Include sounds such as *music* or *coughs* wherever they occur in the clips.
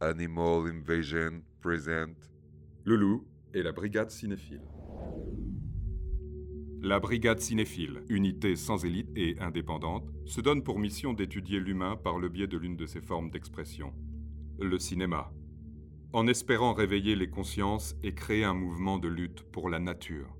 Animal Invasion present Le Loup et la Brigade Cinéphile. La Brigade Cinéphile, unité sans élite et indépendante, se donne pour mission d'étudier l'humain par le biais de l'une de ses formes d'expression, le cinéma, en espérant réveiller les consciences et créer un mouvement de lutte pour la nature.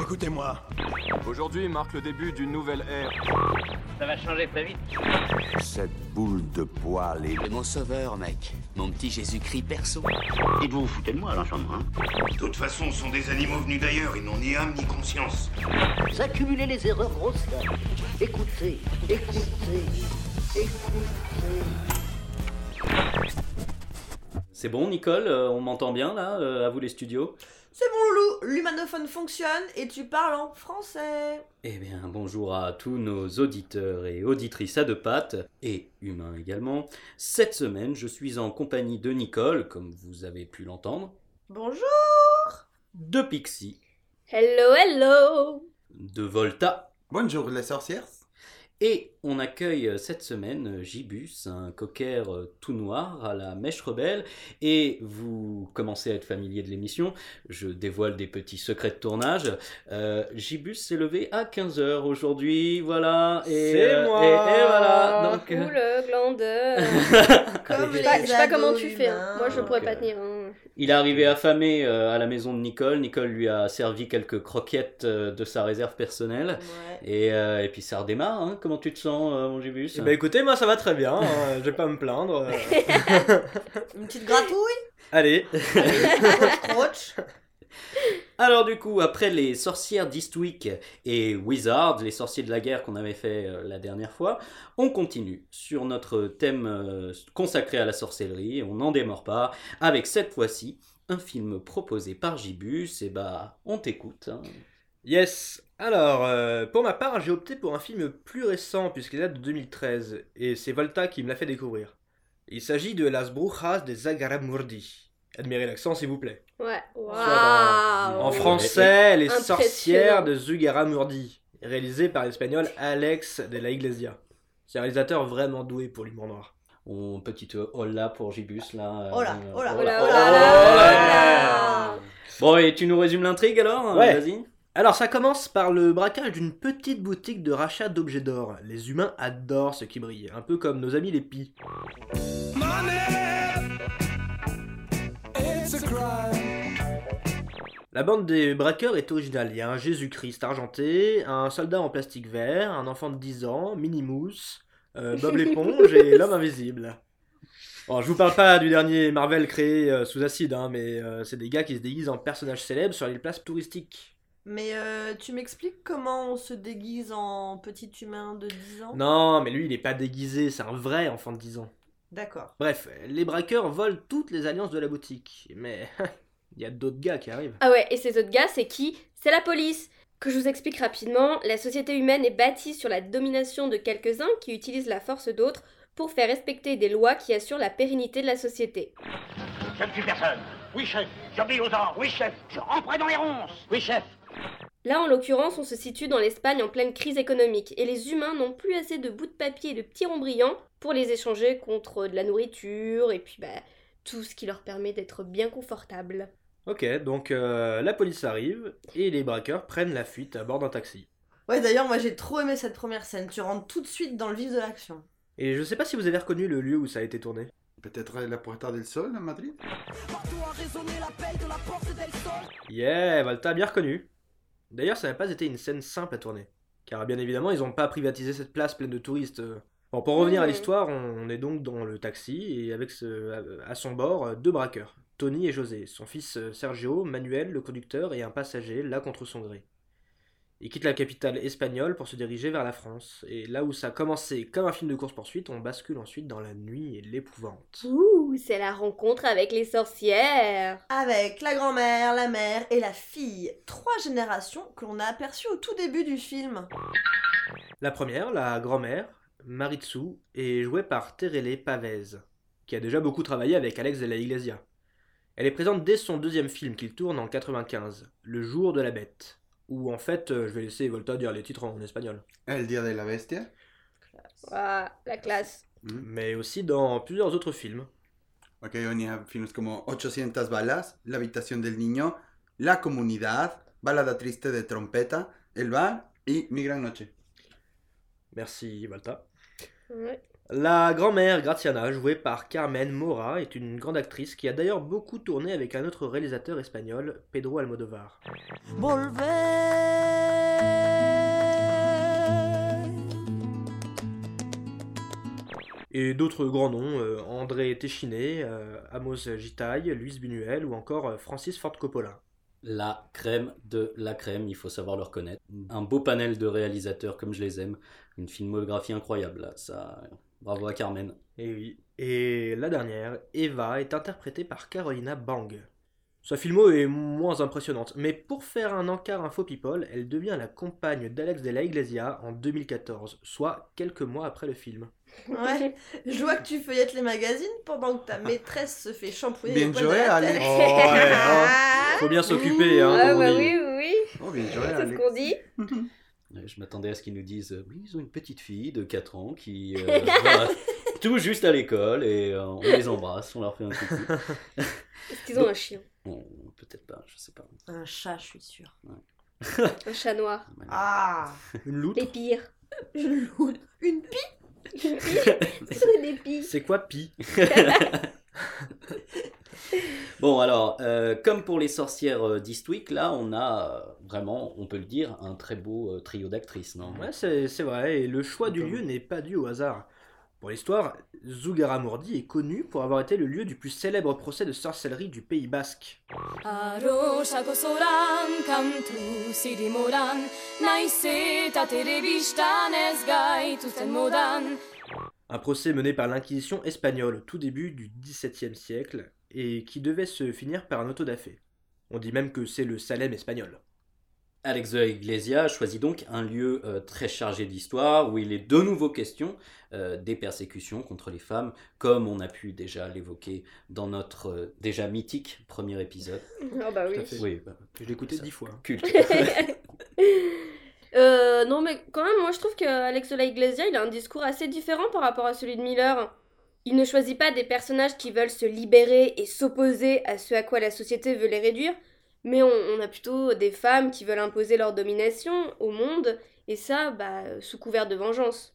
Écoutez-moi. Aujourd'hui marque le début d'une nouvelle ère. Ça va changer très vite. Cette boule de poil est... C'est mon sauveur, mec. Mon petit Jésus-Christ perso. Et vous vous foutez de moi, l'enchantement, hein De toute façon, ce sont des animaux venus d'ailleurs, ils n'ont ni âme ni conscience. Vous accumulez les erreurs grossières. Écoutez, écoutez, écoutez. C'est bon, Nicole, euh, on m'entend bien là, euh, à vous les studios? C'est bon, Loulou, l'humanophone fonctionne et tu parles en français. Eh bien, bonjour à tous nos auditeurs et auditrices à deux pattes, et humains également. Cette semaine, je suis en compagnie de Nicole, comme vous avez pu l'entendre, Bonjour. de Pixie, Hello, hello de Volta, Bonjour les sorcières. Et on accueille euh, cette semaine Gibus, un cocker euh, tout noir à la mèche rebelle, et vous commencez à être familier de l'émission, je dévoile des petits secrets de tournage. Euh, Gibus s'est levé à 15h aujourd'hui, voilà, et, C'est euh, moi. et, et voilà, donc... euh, Ouh le glandeur Comme *laughs* Je les sais pas, je sais pas comment tu fais, hein. moi je pourrais pas euh, tenir. hein. Il est arrivé affamé euh, à la maison de Nicole. Nicole lui a servi quelques croquettes euh, de sa réserve personnelle. Ouais. Et, euh, et puis ça redémarre. hein. Comment tu te sens, euh, mon Gibus Eh ben écoutez, moi ça va très bien, hein, je vais pas me plaindre. euh. *laughs* Une petite gratouille? Allez, *laughs* Croche. *laughs* Alors du coup, après les sorcières d'Eastwick et Wizards, les sorciers de la guerre qu'on avait fait euh, la dernière fois, on continue sur notre thème euh, consacré à la sorcellerie. On n'en démord pas avec cette fois-ci un film proposé par Gibus. Et bah, on t'écoute. hein. yes. Alors, euh, pour ma part, j'ai opté pour un film plus récent puisqu'il date de 2013 et c'est Volta qui me l'a fait découvrir. Il s'agit de Las Brujas de Zagaramurdi. Admirez l'accent s'il vous plaît. Ouais. En français, Les sorcières de Zugaramurdi, réalisé par l'espagnol Alex de la Iglesia. C'est un réalisateur vraiment doué pour l'humour noir. On petite euh, hola pour Gibus là. euh, Hola, euh, hola, Oh hola. là. Bon, et tu nous résumes l'intrigue alors Ouais. Vas-y. Alors ça commence par le braquage d'une petite boutique de rachat d'objets d'or. Les humains adorent ce qui brille, un peu comme nos amis les pis. La bande des braqueurs est originale. Il y a un Jésus-Christ argenté, un soldat en plastique vert, un enfant de 10 ans, Minimousse, euh, Bob *laughs* l'éponge et l'homme invisible. Bon, je vous parle pas du dernier Marvel créé euh, sous acide, hein, mais euh, c'est des gars qui se déguisent en personnages célèbres sur les places touristiques. Mais euh, tu m'expliques comment on se déguise en petit humain de 10 ans? Non, mais lui il est pas déguisé, c'est un vrai enfant de 10 ans. D'accord. Bref, les braqueurs volent toutes les alliances de la boutique, mais *laughs* il y a d'autres gars qui arrivent. Ah ouais, et ces autres gars, c'est qui? C'est la police Que je vous explique rapidement, la société humaine est bâtie sur la domination de quelques-uns qui utilisent la force d'autres pour faire respecter des lois qui assurent la pérennité de la société. Je ne suis personne. Oui, chef. J'obéis aux ordres. Oui, chef. Je dans les ronces. Oui, chef. Là, en l'occurrence, on se situe dans l'Espagne en pleine crise économique, et les humains n'ont plus assez de bouts de papier et de petits ronds brillants pour les échanger contre de la nourriture, et puis bah, tout ce qui leur permet d'être bien confortables. Ok, donc euh, la police arrive et les braqueurs prennent la fuite à bord d'un taxi. Ouais, d'ailleurs, moi j'ai trop aimé cette première scène. Tu rentres tout de suite dans le vif de l'action. Et je sais pas si vous avez reconnu le lieu où ça a été tourné. Peut-être la Puerta del Sol à Madrid Yeah, Volta bien reconnu. D'ailleurs, ça n'a pas été une scène simple à tourner. Car bien évidemment, ils n'ont pas privatisé cette place pleine de touristes. Bon, pour revenir à l'histoire, on est donc dans le taxi et avec ce- à son bord euh, deux braqueurs, Tony et José, son fils euh, Sergio, Manuel, le conducteur, et un passager là contre son gré. Il quitte la capitale espagnole pour se diriger vers la France. Et là où ça a commencé comme un film de course-poursuite, on bascule ensuite dans la nuit et l'épouvante. Ouh, c'est la rencontre avec les sorcières. Avec la grand-mère, la mère et la fille. Trois générations que l'on a aperçues au tout début du film. La première, la grand-mère, Maritsu, est jouée par Terele Pavez, qui a déjà beaucoup travaillé avec Alex de la Iglesia. Elle est présente dès son deuxième film qu'il tourne en 95, Le jour de la bête, où en fait, euh, je vais laisser Volta dire les titres en espagnol. El Dia de la Bestia? Ouah, la classe. Mais aussi dans plusieurs autres films. Ok, on y a films como 800 balas, La habitación del niño, La comunidad, Balada triste de trompeta, El bar y Mi gran noche. Merci Volta. Ouais. La grand-mère Graziana, jouée par Carmen Mora, est une grande actrice qui a d'ailleurs beaucoup tourné avec un autre réalisateur espagnol, Pedro Almodovar. Et d'autres grands noms, euh, André Téchiné, euh, Amos Gitaille, Luis Buñuel ou encore euh, Francis Ford Coppola. La crème de la crème, il faut savoir le reconnaître. Un beau panel de réalisateurs comme je les aime. Une filmographie incroyable, là. Ça... Bravo à Carmen. Et oui. Et la dernière, Eva, est interprétée par Carolina Bang. Sa filmo est moins impressionnante, mais pour faire un encart info people, elle devient la compagne d'Alex de la Iglesia en 2014, soit quelques mois après le film. Ouais, *laughs* je vois que tu feuillettes les magazines pendant que ta maîtresse se fait shampouiller Bien joué, tête. Oh, ouais, hein. *laughs* Faut bien s'occuper, hein, Ah comme on bah dit. oui, oui, oui. Oh, bien joué, C'est ce qu'on dit. *laughs* Je m'attendais à ce qu'ils nous disent euh, oui, ils ont une petite fille de 4 ans qui euh, va tout juste à l'école et euh, on les embrasse, on leur fait un coucou. Est-ce qu'ils ont un chien? Bon, peut-être pas, je sais pas. Un chat, je suis sûre. Un chat noir Ah Une loutre Les pires. Une loutre Une pie? C'est des pies. C'est quoi Pi *laughs* Bon, alors, euh, comme pour les sorcières euh, d'Eastwick, là, on a euh, vraiment, on peut le dire, un très beau trio d'actrices, non? Ouais, c'est c'est vrai, et le choix du lieu n'est pas dû au hasard. Pour l'histoire, Zugarramurdi est connu pour avoir été le lieu du plus célèbre procès de sorcellerie du Pays Basque. Un procès mené par l'Inquisition espagnole au tout début du XVIIe siècle et qui devait se finir par un auto-da-fé. On dit même que c'est le Salem espagnol. Alex de la Iglesia choisit donc un lieu euh, très chargé d'histoire où il est de nouveau question euh, des persécutions contre les femmes, comme on a pu déjà l'évoquer dans notre euh, déjà mythique premier épisode. Ah bah oui. Oui, bah, Je l'ai écouté dix fois. Culte. *laughs* Euh, non, mais quand même, moi je trouve que Alex de la Iglesia, il a un discours assez différent par rapport à celui de Miller. Il ne choisit pas des personnages qui veulent se libérer et s'opposer à ce à quoi la société veut les réduire, mais on, on a plutôt des femmes qui veulent imposer leur domination au monde, et ça, bah, sous couvert de vengeance.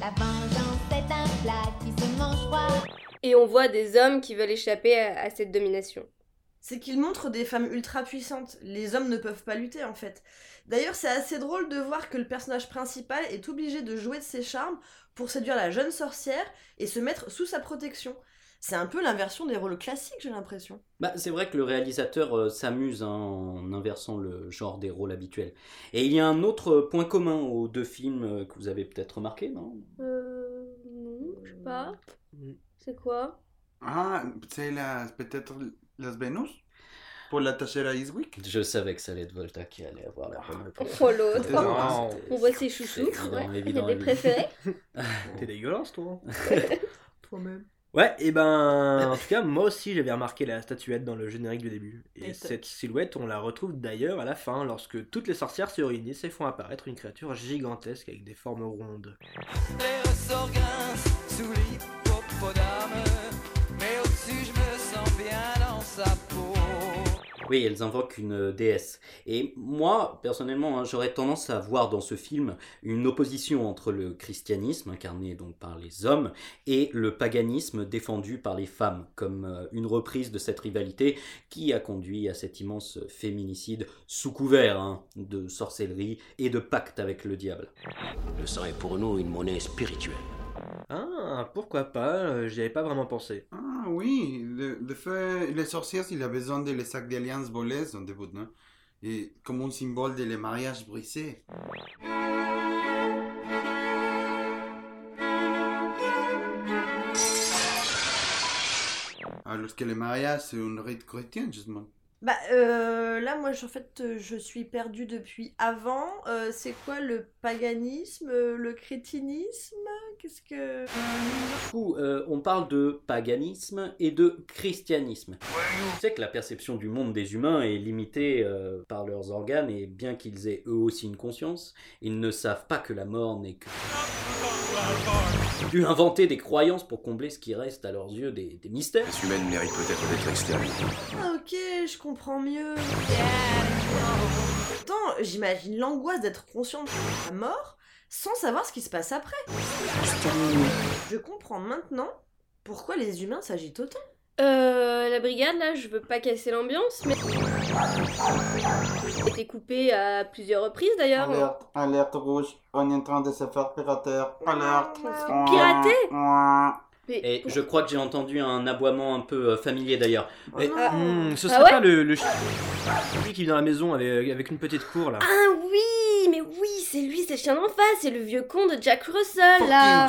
La vengeance est un plat qui se mange froid Et on voit des hommes qui veulent échapper à, à cette domination. C'est qu'il montre des femmes ultra puissantes. Les hommes ne peuvent pas lutter en fait. D'ailleurs, c'est assez drôle de voir que le personnage principal est obligé de jouer de ses charmes pour séduire la jeune sorcière et se mettre sous sa protection. C'est un peu l'inversion des rôles classiques, j'ai l'impression. Bah, c'est vrai que le réalisateur euh, s'amuse hein, en inversant le genre des rôles habituels. Et il y a un autre point commun aux deux films euh, que vous avez peut-être remarqué, non? Euh. Non, je sais pas. Mm. C'est quoi? Ah, c'est la, peut-être Las Venus Pour la tachera Eastwick? Je savais que ça allait être Volta qui allait avoir la bonne réponse. Oh l'autre. On voit ses chouchous. C'est évident, ouais. Il y a des évident. préférés. *laughs* T'es dégueulasse, toi. *laughs* Toi-même. Ouais, et ben, *laughs* en tout cas, moi aussi j'avais remarqué la statuette dans le générique du début. Et cette silhouette, on la retrouve d'ailleurs à la fin, lorsque toutes les sorcières se réunissent et font apparaître une créature gigantesque avec des formes rondes. Les ressorts grincent sous Oui, elles invoquent une déesse. Et moi, personnellement, hein, j'aurais tendance à voir dans ce film une opposition entre le christianisme, incarné donc par les hommes, et le paganisme défendu par les femmes, comme euh, une reprise de cette rivalité qui a conduit à cet immense féminicide sous couvert hein, de sorcellerie et de pacte avec le diable. Le sang est pour nous une monnaie spirituelle. Ah, pourquoi pas, euh, j'y avais pas vraiment pensé. Ah oui, de fait, les sorciers, il a besoin de les sacs d'alliance volés dans début, non? Et comme un symbole de les mariages brisés. Alors que le mariage, c'est un rite chrétien, justement. Bah euh, là, moi, en fait, euh, je suis perdue depuis avant. Euh, c'est quoi le paganisme, le crétinisme? Qu'est-ce que... Du coup, on parle de paganisme et de christianisme. Tu sais que la perception du monde des humains est limitée par leurs organes et bien qu'ils aient eux aussi une conscience, ils ne savent pas que la mort n'est que... dû inventer des croyances pour combler ce qui reste à leurs yeux des, des mystères. Les humaines méritent peut-être d'être exterminée. Ah, ok, je comprends mieux. Attends, j'imagine l'angoisse d'être conscient de la mort sans savoir ce qui se passe après. Je comprends maintenant pourquoi les humains s'agitent autant. Euh, la brigade, là, je veux pas casser l'ambiance, mais. Été coupé à plusieurs reprises d'ailleurs. Alerte, alerte rouge, on est en train de se faire pirater. Alerte. Pirater? Et je crois que j'ai entendu un aboiement un peu euh, familier d'ailleurs. Mais- Hmm, ce Ah serait ouais pas le, le chi- lui qui vient à la maison avec, avec une petite cour là. Ah oui, mais oui, c'est lui, c'est le chien d'en face, c'est le vieux con de Jack Russell là.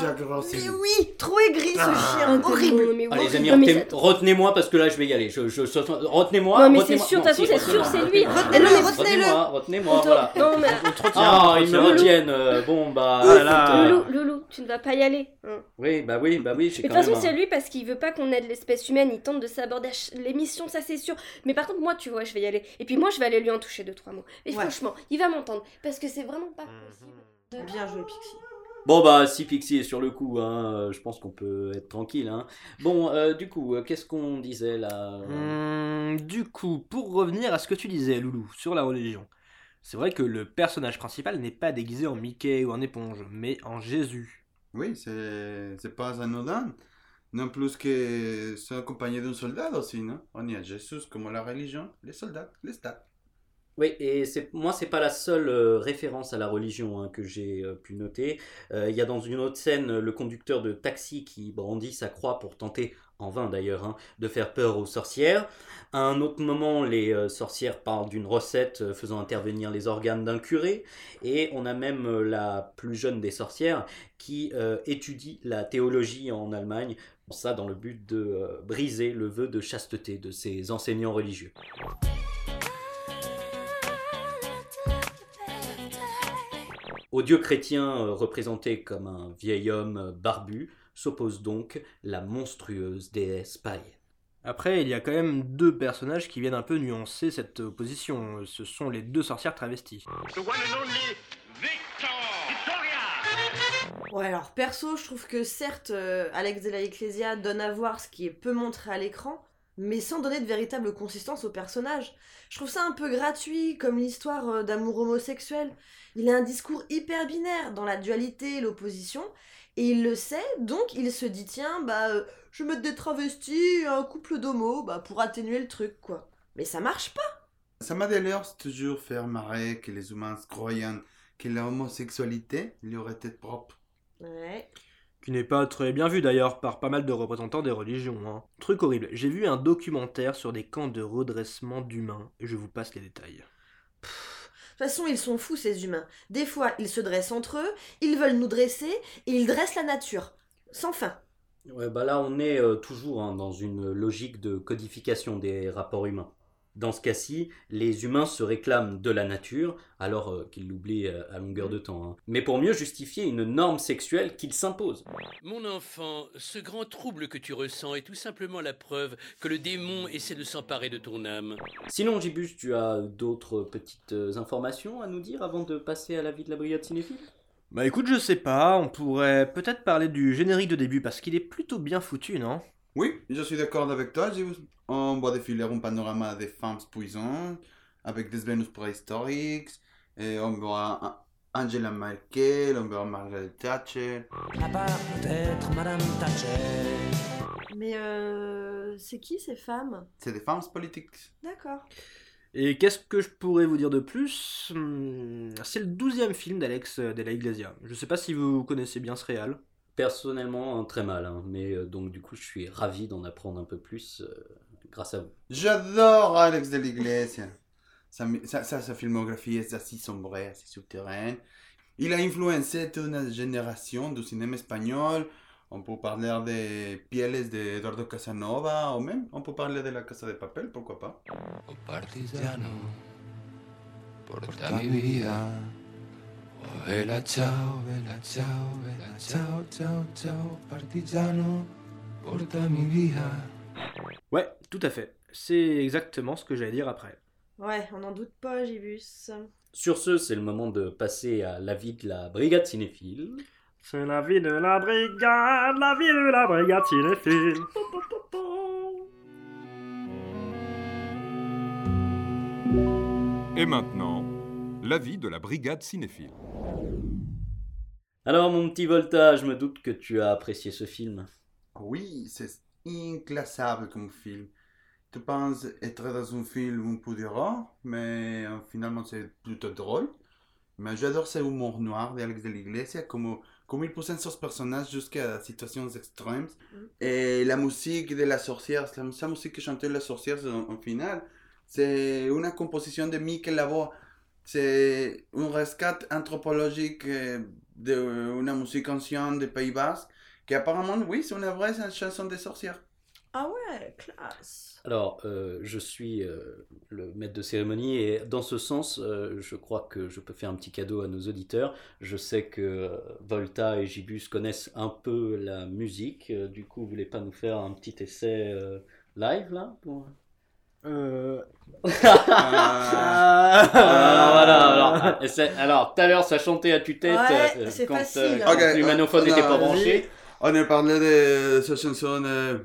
Mais oui, trop aigri ce chien, Ah, horrible. non, mais Allez les amis, retenez- retenez-moi parce que là je vais y aller. Je, je, je- retenez-moi. Non, mais retenez-moi. c'est sûr, de toute Non, façon, c'est sûr, c'est lui. retenez-moi. Retenez-le, Retenez-moi, retenez-moi, voilà. Non, mais. On. Ah, on ils me retiennent. euh, bon bah. Ah euh, Loulou, Loulou, tu ne vas pas y aller. hein. Oui, bah oui, bah oui, Mais de toute façon, un- c'est lui parce qu'il veut pas qu'on aide l'espèce humaine. Il tente de saborder ch- l'émission, ça c'est sûr. Mais par contre, moi, tu vois, je vais y aller. Et puis moi, je vais aller lui en toucher deux, trois mots. Et Ouais. franchement, il va m'entendre. Parce que c'est vraiment pas Mhm. possible. de- Bien joué, Pixie. Bon bah si Pixie est sur le coup, hein, euh, je pense qu'on peut être tranquille. Hein. Bon, euh, du coup, euh, qu'est-ce qu'on disait là Hmm, du coup, pour revenir à ce que tu disais, Loulou, sur la religion, c'est vrai que le personnage principal n'est pas déguisé en Mickey ou en éponge, mais en Jésus. Oui, c'est pas anodin. Non plus que c'est accompagné d'un soldat aussi, non? On y a Jésus comme la religion, les soldats, les stats. Oui, et c'est moi, c'est pas la seule euh, référence à la religion hein, que j'ai euh, pu noter. Euh, Il y a dans une autre scène le conducteur de taxi qui brandit sa croix pour tenter, en vain d'ailleurs, hein, de faire peur aux sorcières. À un autre moment, les sorcières parlent d'une recette faisant intervenir les organes d'un curé. Et on a même la plus jeune des sorcières qui étudie la théologie en Allemagne. Ça dans le but de briser le vœu de chasteté de ses enseignants religieux. Au dieu chrétien euh, représenté comme un vieil homme euh, barbu s'oppose donc la monstrueuse déesse paille. Après, il y a quand même deux personnages qui viennent un peu nuancer cette opposition. Ce sont les deux sorcières travesties. Ouais, alors perso, je trouve que certes, euh, Alex de la Ecclesia donne à voir ce qui est peu montré à l'écran, mais sans donner de véritable consistance au personnage. Je trouve ça un peu gratuit, comme l'histoire euh, d'amour homosexuel. Il a un discours hyper binaire dans la dualité et l'opposition, et il le sait, donc il se dit tiens, bah, euh, je vais mettre des travestis et un couple d'homos, bah, pour atténuer le truc, quoi. Mais ça marche pas Ça m'a d'ailleurs toujours fait remarquer que les humains croyant que l'homosexualité leur était propre. Ouais. Qui n'est pas très bien vu d'ailleurs par pas mal de représentants des religions. hein. Truc horrible, j'ai vu un documentaire sur des camps de redressement d'humains, et je vous passe les détails. De toute façon, ils sont fous, ces humains. Des fois, ils se dressent entre eux, ils veulent nous dresser, et ils dressent la nature. Sans fin. Ouais, bah là, on est euh, toujours hein, dans une logique de codification des rapports humains. Dans ce cas-ci, les humains se réclament de la nature, alors euh, qu'ils l'oublient euh, à longueur de temps. hein. Mais pour mieux justifier une norme sexuelle qu'ils s'imposent. Mon enfant, ce grand trouble que tu ressens est tout simplement la preuve que le démon essaie de s'emparer de ton âme. Sinon, Gibus, tu as d'autres petites euh, informations à nous dire avant de passer à la vie de la brigade cinéphile? Bah écoute, je sais pas, on pourrait peut-être parler du générique de début parce qu'il est plutôt bien foutu, non? Oui, je suis d'accord avec toi. On voit défiler un panorama des femmes puissantes, avec des Vénus préhistoriques, et on voit Angela Merkel, on voit Margaret Thatcher. À part peut-être Madame Thatcher. Mais euh, c'est qui ces femmes? C'est des femmes politiques. D'accord. Et qu'est-ce que je pourrais vous dire de plus? Hmm, C'est le douzième film d'Alex de la Iglesia. Je sais pas si vous connaissez bien ce réal. Personnellement hein, très mal, hein, mais euh, donc du coup je suis ravi d'en apprendre un peu plus euh, grâce à vous. J'adore Alex de l'Iglesia. Sa, sa, sa, filmographie est assez sombre, assez souterraine. Il a influencé toute une génération du cinéma espagnol. On peut parler de Pieles de Eduardo Casanova, ou même on peut parler de La Casa de Papel, pourquoi pas. Partigiano, porta mi vida. Oh, vela ciao, vela ciao, vela ciao, ciao, ciao, partigiano, porta mi vida. Ouais, tout à fait. C'est exactement ce que j'allais dire après. Ouais, on n'en doute pas, Gibus. Sur ce, c'est le moment de passer à l'avis de la brigade cinéphile. C'est la vie de la brigade, la vie de la brigade cinéphile. Et maintenant, l'avis de la brigade cinéphile. Alors mon petit Volta, je me doute que tu as apprécié ce film. Oui, c'est inclassable comme film. Tu penses être dans un film un peu d'horreur, mais euh, finalement c'est plutôt drôle. Mais j'adore ce humour noir d'Alex de l'Iglesia, comme, comme il pousse sur ce personnage jusqu'à situations extrêmes. Et la musique de la sorcière, la, musique que chantait la sorcière en, en finale, c'est une composition de Mikel Lavoie. C'est un rescate anthropologique euh, d'une musique ancienne des Pays Basques, qui apparemment, oui, c'est une vraie chanson de sorcière. Ah ouais, classe. Alors, euh, je suis euh, le maître de cérémonie et dans ce sens, euh, je crois que je peux faire un petit cadeau à nos auditeurs. Je sais que euh, Volta et Gibus connaissent un peu la musique. Euh, du coup, vous voulez pas nous faire un petit essai euh, live là pour... Euh... Ah, voilà, alors, tout à l'heure ça chantait à tue-tête Ouais, euh, c'est quand, facile, euh, hein. l'humanophone on n'était a- pas branché. On a parlé de cette chanson euh,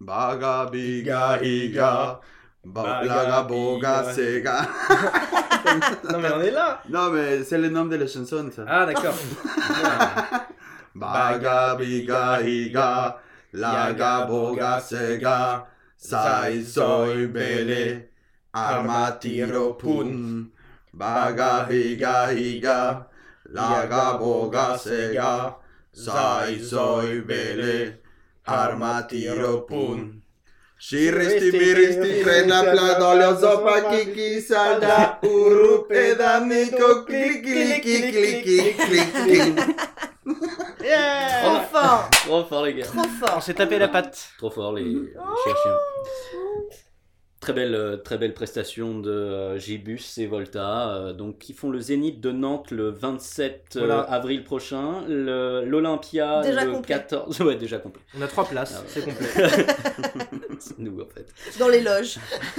Baga Biga Iga Ba- Baga, Boga. Sega Non mais on est là Non mais c'est le nom de la chanson ça Ah d'accord. *laughs* Baga Biga Iga Laga Boga Sega Sai Soi Bele Arma Tiro Pun Baga Biga Iga Laga Boga Sega Sai Soi Bele Arma Tiro Pun Shiristi miristi krena pladolio zopa kiki salda uru pedamiko klik klik klik klik klik klik klik Trop fort Trop fort les gars. Trop fort On s'est tapé la patte. Trop fort les, les chiens. Très belle, euh, très belle prestation de euh, Gibus et Volta, euh, donc qui font le Zénith de Nantes le 27 euh, Voilà. avril prochain, le- l'Olympia Déjà le complet. 14. Ouais, déjà complet. On a trois places, Ah ouais. c'est complet. *laughs* C'est nous en fait. Dans les loges. *laughs*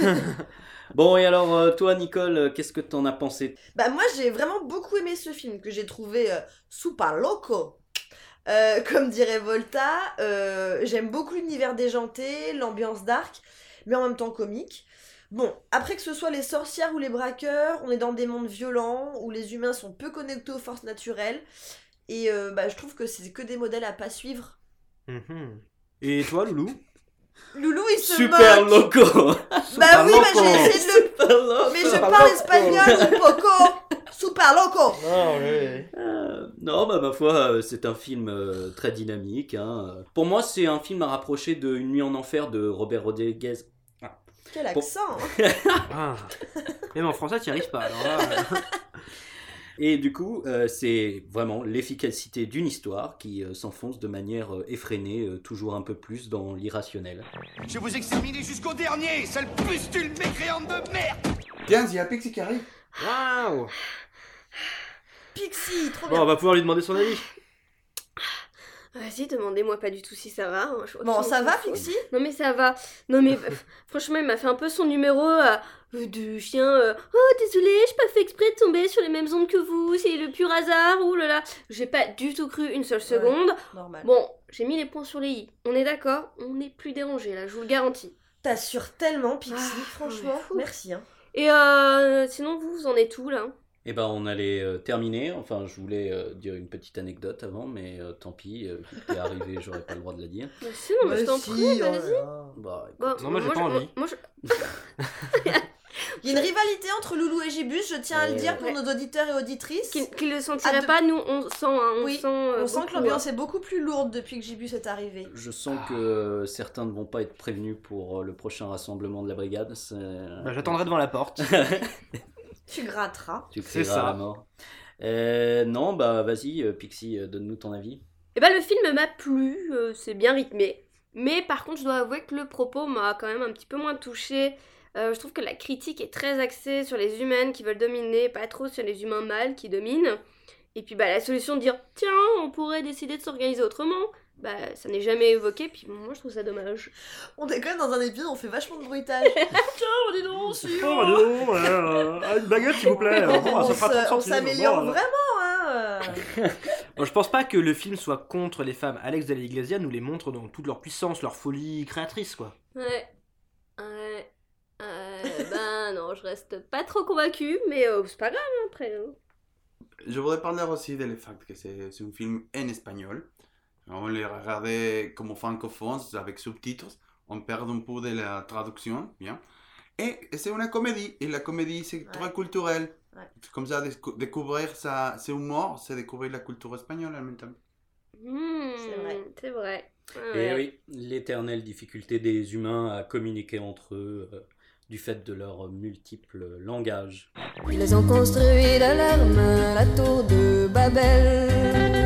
Bon et alors euh, toi Nicole, euh, qu'est-ce que t'en as pensé? Bah moi j'ai vraiment beaucoup aimé ce film que j'ai trouvé euh, super loco. Euh, *laughs* comme dirait Volta, euh, j'aime beaucoup l'univers déjanté, l'ambiance dark, mais en même temps comique. Bon, après que ce soit les sorcières ou les braqueurs, on est dans des mondes violents où les humains sont peu connectés aux forces naturelles. Et euh, bah, je trouve que c'est que des modèles à pas suivre. Mhm. Et toi, Loulou? Loulou il se Super moque loco *laughs* Bah oui, bah j'ai essayé de le... Mais je Super parle loco. espagnol, un poco Super loco Non, oui. Euh, non, bah ma foi, euh, c'est un film euh, très dynamique. hein. Pour moi, c'est un film à rapprocher de Une nuit en enfer de Robert Rodriguez. Quel Bon. accent *laughs* Ah. Même en français, tu n'y arrives pas. Alors là, euh, *laughs* Et du coup, euh, c'est vraiment l'efficacité d'une histoire qui euh, s'enfonce de manière euh, effrénée, euh, toujours un peu plus dans l'irrationnel. Je vais vous exterminer jusqu'au dernier, sale pustule mécréante de merde Tiens, il y a Pixie qui arrive Waouh Pixie, trop Bon, bien on va pouvoir lui demander son avis. Vas-y, demandez-moi pas du tout si ça va. hein, je Bon, ça va. Pixie Non, mais ça va. Non, mais *laughs* euh, franchement, il m'a fait un peu son numéro euh, de chien. euh, oh, désolé, j'ai pas fait exprès de tomber sur les mêmes ondes que vous. C'est le pur hasard. Ouh là là. J'ai pas du tout cru une seule seconde. Normal. Bon, j'ai mis les points sur les i. On est d'accord? On n'est plus dérangé là, je vous le garantis. T'assures tellement, Pixie, Ah, franchement. Merci. Hein. Et euh, sinon, vous, vous en êtes où là? Et ben, on allait euh, terminer. Enfin, je voulais euh, dire une petite anecdote avant, mais euh, tant pis, euh, t'es arrivé, *laughs* j'aurais pas le droit de la dire. Bah, si, non, mais je t'en si, prie, oh vas-y. là. Bah, Bon, Non, moi, j'ai pas envie. Moi, je... *laughs* Il y a une rivalité entre Loulou et Gibus, je tiens à le dire pour ouais. nos auditeurs et auditrices. Qu'ils qu'ils le sentiraient Ah, de- pas, nous on sent, hein, on Oui, sent, euh, on sent que l'ambiance hein. est beaucoup plus lourde depuis que Gibus est arrivé. Je sens que certains ne vont pas être prévenus pour le prochain rassemblement de la brigade. c'est- Bah, J'attendrai devant la porte. *laughs* Tu gratteras. Tu C'est crieras ça. à la mort. Euh, non, bah vas-y, euh, Pixie, euh, donne-nous ton avis. Eh ben, le film m'a plu, euh, c'est bien rythmé. Mais par contre, je dois avouer que le propos m'a quand même un petit peu moins touché. je trouve que la critique est très axée sur les humaines qui veulent dominer, pas trop sur les humains mâles qui dominent. Et puis bah, la solution de dire tiens, on pourrait décider de s'organiser autrement, bah ça n'est jamais évoqué. Puis moi je trouve ça dommage. On est quand même dans un épisode, on fait vachement de bruitage. *laughs* Tiens, dis donc, si Oh, dis donc, euh, une baguette s'il vous plaît. on, Bon, ça fera se- 30 on centimes. s'améliore Bon, euh. vraiment, hein. euh. *laughs* Bon, je pense pas que le film soit contre les femmes. Alex de la Iglesia nous les montre dans toute leur puissance, leur folie créatrice, quoi. Ouais. Ouais. Euh, ben *laughs* non, je reste pas trop convaincue, mais euh, c'est pas grave hein, après. hein. Je voudrais parler aussi du fait que c'est c'est un film en espagnol. On le regardait comme francophone avec sous-titres. On perd un peu de la traduction, bien. Et c'est une comédie. Et la comédie, c'est très culturel. Ouais. Comme ça, décou- découvrir sa, ses humours, c'est découvrir la culture espagnole en même temps. Hmm, C'est vrai. C'est vrai. Et Ouais. Oui, l'éternelle difficulté des humains à communiquer entre eux euh, du fait de leurs multiples langages. Ils ont construit de leurs mains la tour de Babel.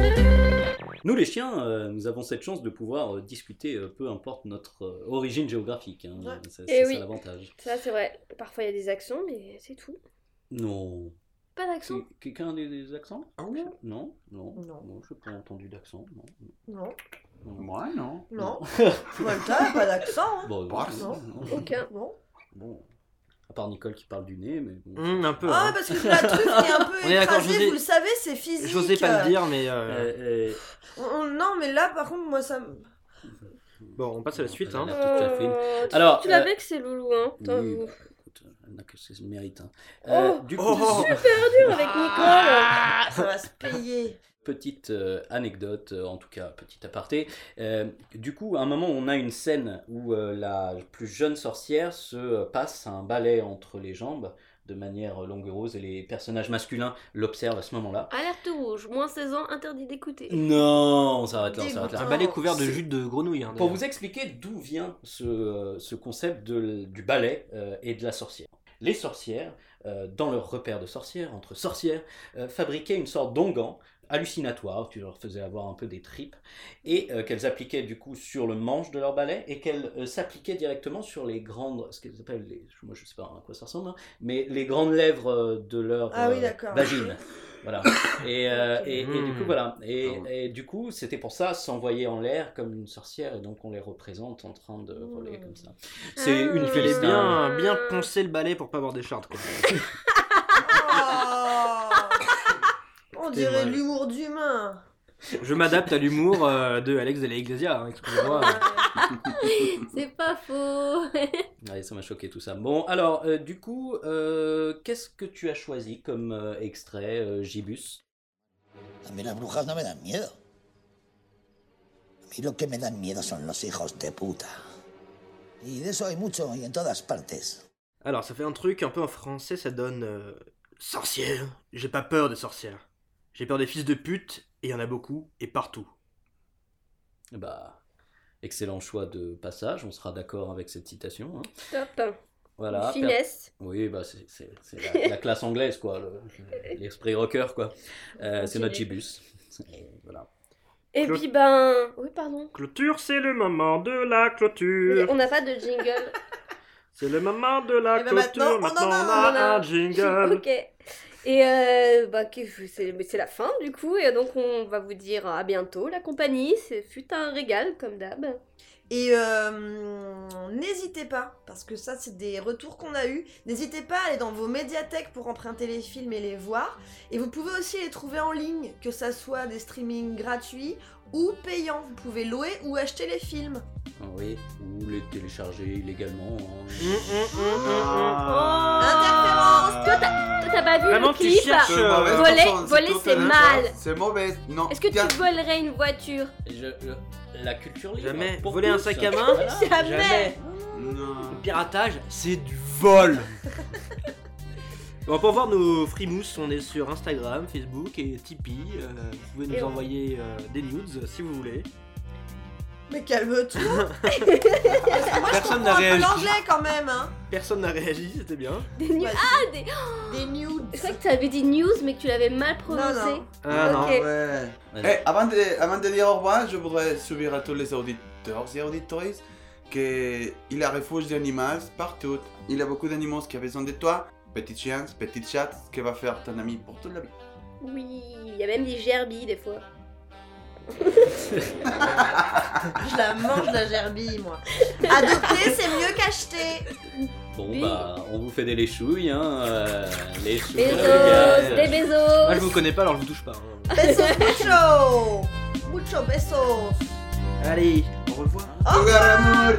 Nous les chiens, euh, nous avons cette chance de pouvoir euh, discuter, euh, peu importe notre euh, origine géographique. hein. Ouais. C'est Eh ça l'avantage. Ça c'est vrai. Parfois il y a des accents, mais c'est tout. Non. Pas d'accent. Quelqu'un a des, des accents? Ah oui Non, non, Non. je n'ai pas entendu d'accent. Non. Non. non. Moi, non. Non. *laughs* Volta, pas d'accent. Hein. Bon, non. Aucun. Non. Bon. À part Nicole qui parle du nez, mais bon. Hum, un peu. Ah, hein. parce que la truffe qui est un peu *laughs* écrasée, José- vous le savez, c'est physique. J'osais pas le dire, mais. euh, Euh, euh, On- on- non, mais là, par contre, moi, ça me. Bon, on passe à la suite. Hein. Euh, tu, Alors, tu euh, l'avais que c'est loulou, hein. Oui, bah, écoute, elle n'a que ses mérites. hein. Euh, Oh, du coup, oh, *laughs* Super dur avec Nicole. Ah, ça va se payer. Petite euh, anecdote, euh, en tout cas petit aparté. Euh, du coup, à un moment, on a une scène où euh, la plus jeune sorcière se passe un balai entre les jambes de manière longueuse et les personnages masculins l'observent à ce moment-là. Alerte rouge, moins 16 ans, interdit d'écouter. Non, on s'arrête là, on s'arrête là. Un balai couvert de jus de grenouille. Hein, Pour vous expliquer d'où vient ce, euh, ce concept de- du ballet euh, et de la sorcière. Les sorcières, euh, dans leur repère de sorcières, entre sorcières, euh, fabriquaient une sorte d'onguent hallucinatoire, tu leur faisais avoir un peu des tripes, et euh, qu'elles appliquaient du coup sur le manche de leur balai, et qu'elles euh, s'appliquaient directement sur les grandes, ce qu'elles appellent, les, moi je sais pas à quoi ça ressemble, hein, mais les grandes lèvres euh, de leur Ah oui, euh, vagine. Voilà. *coughs* Et, euh, et, et du coup, Hmm. voilà. Et, et du coup, c'était pour ça s'envoyer en l'air comme une sorcière, et donc on les représente en train de voler comme ça. C'est Ah. une Il fallait piste, bien, bien poncer le balai pour pas avoir des chardes, quoi. *laughs* Oh On dirait moi, l'humour d'humain. Je m'adapte à l'humour euh, de Alex de la Iglesia, hein, excusez-moi. *laughs* C'est pas faux. Ouais, *laughs* ça m'a choqué tout ça. Bon, alors, euh, du coup, euh, qu'est-ce que tu as choisi comme euh, extrait, euh, Gibus? A mí las brujas no me dan miedo. A mí lo que me dan miedo son los hijos de puta. Y de eso hay mucho y en todas partes. Alors, ça fait un truc un peu en français, ça donne euh, sorcière. J'ai pas peur des sorcières. J'ai peur des fils de pute, et il y en a beaucoup, et partout. Bah, excellent choix de passage, on sera d'accord avec cette citation. hein. Top. Voilà. Finesse. Oui, bah, c'est la, la classe anglaise, quoi, le- le- l'esprit rocker, quoi. Euh, c'est notre Gibus. Et Voilà. Et Clo- puis ben. Oui, pardon. Clôture, c'est le moment de la clôture. on n'a pas de jingle. C'est le moment de la Eh ben clôture. maintenant, on en Maintenant, a on a un jingle. *laughs* ok. Et euh, bah, c'est c'est la fin du coup, et donc on va vous dire à bientôt la compagnie. Ce fut un régal comme d'hab. Et euh, n'hésitez pas, parce que ça c'est des retours qu'on a eu, n'hésitez pas à aller dans vos médiathèques pour emprunter les films et les voir. Et vous pouvez aussi les trouver en ligne, que ça soit des streamings gratuits ou payants. Vous pouvez louer ou acheter les films. Ah Oui, ou les télécharger illégalement. hein. Interférence Toi, t'as toi, t'as pas vu Vraiment, le clip cherches, euh, Voler, voler c'est mal. C'est mauvais. Non. Est-ce que tu volerais une voiture? Je, je- la culture libre. Jamais. pour Voler un sac à main Voilà. Jamais. Non. Le piratage, c'est du vol *laughs* Bon, pour voir nos frimous, on est sur Instagram, Facebook et Tipeee. Euh, vous pouvez nous Et on- envoyer euh, des nudes si vous voulez. Mais calme-toi *laughs* que moi, je Personne n'a un peu réagi. l'anglais quand même, hein Personne n'a réagi, c'était bien. Des news. Ah, des. Des nudes Je crois que tu avais dit news, mais que tu l'avais mal prononcé. non. Ah non. Ouais. Eh, avant, de, avant de dire au revoir, je voudrais subir à tous les auditeurs et auditrices qu'il y a refuge d'animaux partout. Il y a beaucoup d'animaux qui ont besoin de toi. Petits chiens, petits chats, qui va faire ton ami pour toute la vie. Oui, il y a même des gerbilles des fois. Je la mange la gerbille, moi. Adopter, c'est mieux qu'acheter. Bon, Oui. bah, on vous fait des léchouilles, hein. euh, les chouilles. Bezos, des Moi, je bezos. vous connais pas, alors je vous touche pas. hein. Besos mucho Mucho besos Allez, au revoir. Au revoir. amore.